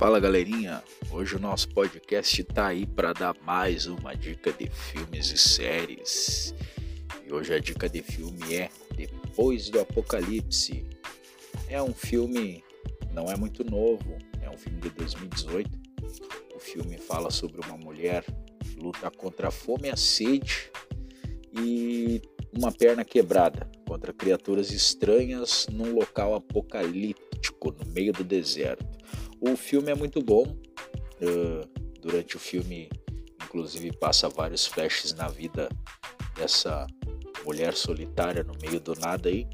Fala galerinha, hoje o nosso podcast tá aí para dar mais uma dica de filmes e séries. E hoje a dica de filme é Depois do Apocalipse. É um filme, não é muito novo, é um filme de 2018. O filme fala sobre uma mulher luta contra a fome e a sede e uma perna quebrada criaturas estranhas num local apocalíptico no meio do deserto. O filme é muito bom. Uh, durante o filme, inclusive, passa vários flashes na vida dessa mulher solitária no meio do nada aí.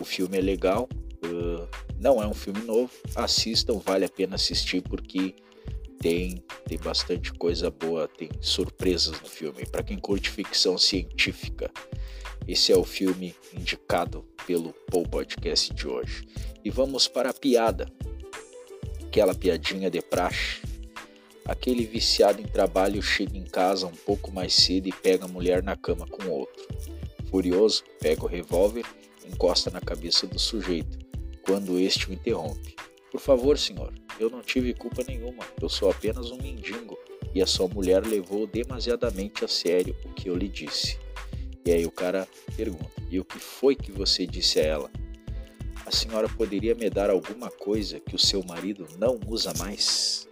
O filme é legal. Uh, não é um filme novo. Assistam, vale a pena assistir porque tem, tem bastante coisa boa, tem surpresas no filme. Para quem curte ficção científica, esse é o filme indicado pelo Paul Podcast de hoje. E vamos para a piada aquela piadinha de praxe. Aquele viciado em trabalho chega em casa um pouco mais cedo e pega a mulher na cama com outro. Furioso, pega o revólver e encosta na cabeça do sujeito, quando este o interrompe. Por favor, senhor, eu não tive culpa nenhuma, eu sou apenas um mendigo e a sua mulher levou demasiadamente a sério o que eu lhe disse. E aí o cara pergunta: E o que foi que você disse a ela? A senhora poderia me dar alguma coisa que o seu marido não usa mais?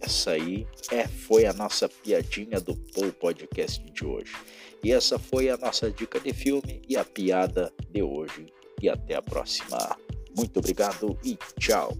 Essa aí é, foi a nossa piadinha do Paul Podcast de hoje. E essa foi a nossa dica de filme e a piada de hoje. E até a próxima. Muito obrigado e tchau.